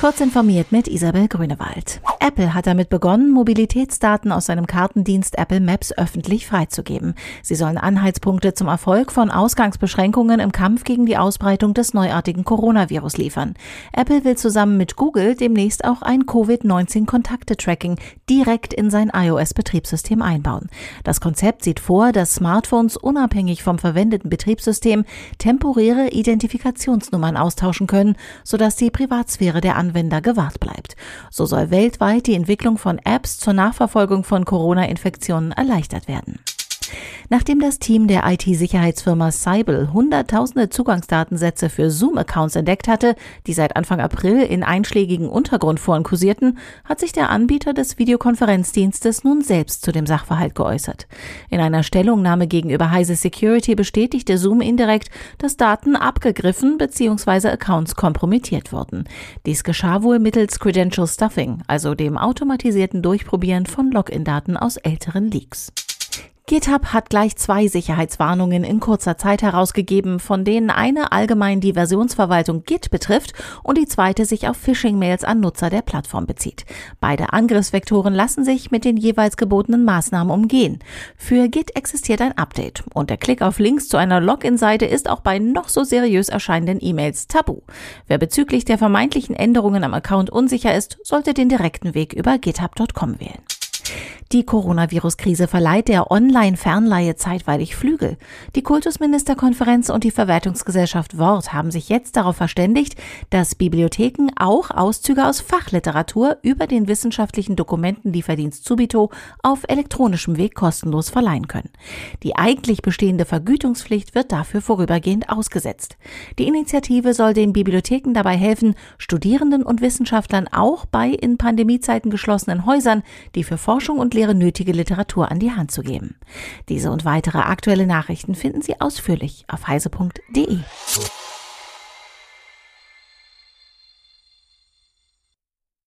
Kurz informiert mit Isabel Grünewald. Apple hat damit begonnen, Mobilitätsdaten aus seinem Kartendienst Apple Maps öffentlich freizugeben. Sie sollen Anhaltspunkte zum Erfolg von Ausgangsbeschränkungen im Kampf gegen die Ausbreitung des neuartigen Coronavirus liefern. Apple will zusammen mit Google demnächst auch ein Covid-19-Kontakte-Tracking direkt in sein iOS-Betriebssystem einbauen. Das Konzept sieht vor, dass Smartphones unabhängig vom verwendeten Betriebssystem temporäre Identifikationsnummern austauschen können, sodass die Privatsphäre der Anwender Anwender gewahrt bleibt. So soll weltweit die Entwicklung von Apps zur Nachverfolgung von Corona-Infektionen erleichtert werden. Nachdem das Team der IT-Sicherheitsfirma Cybel hunderttausende Zugangsdatensätze für Zoom-Accounts entdeckt hatte, die seit Anfang April in einschlägigen Untergrundforen kursierten, hat sich der Anbieter des Videokonferenzdienstes nun selbst zu dem Sachverhalt geäußert. In einer Stellungnahme gegenüber Heise Security bestätigte Zoom indirekt, dass Daten abgegriffen bzw. Accounts kompromittiert wurden. Dies geschah wohl mittels Credential Stuffing, also dem automatisierten Durchprobieren von Login-Daten aus älteren Leaks. GitHub hat gleich zwei Sicherheitswarnungen in kurzer Zeit herausgegeben, von denen eine allgemein die Versionsverwaltung Git betrifft und die zweite sich auf Phishing-Mails an Nutzer der Plattform bezieht. Beide Angriffsvektoren lassen sich mit den jeweils gebotenen Maßnahmen umgehen. Für Git existiert ein Update und der Klick auf Links zu einer Login-Seite ist auch bei noch so seriös erscheinenden E-Mails tabu. Wer bezüglich der vermeintlichen Änderungen am Account unsicher ist, sollte den direkten Weg über github.com wählen. Die Coronavirus-Krise verleiht der Online-Fernleihe zeitweilig Flügel. Die Kultusministerkonferenz und die Verwertungsgesellschaft Wort haben sich jetzt darauf verständigt, dass Bibliotheken auch Auszüge aus Fachliteratur über den wissenschaftlichen Dokumentenlieferdienst Subito auf elektronischem Weg kostenlos verleihen können. Die eigentlich bestehende Vergütungspflicht wird dafür vorübergehend ausgesetzt. Die Initiative soll den Bibliotheken dabei helfen, Studierenden und Wissenschaftlern auch bei in Pandemiezeiten geschlossenen Häusern, die für Forschung und Lehre nötige Literatur an die Hand zu geben. Diese und weitere aktuelle Nachrichten finden Sie ausführlich auf heise.de.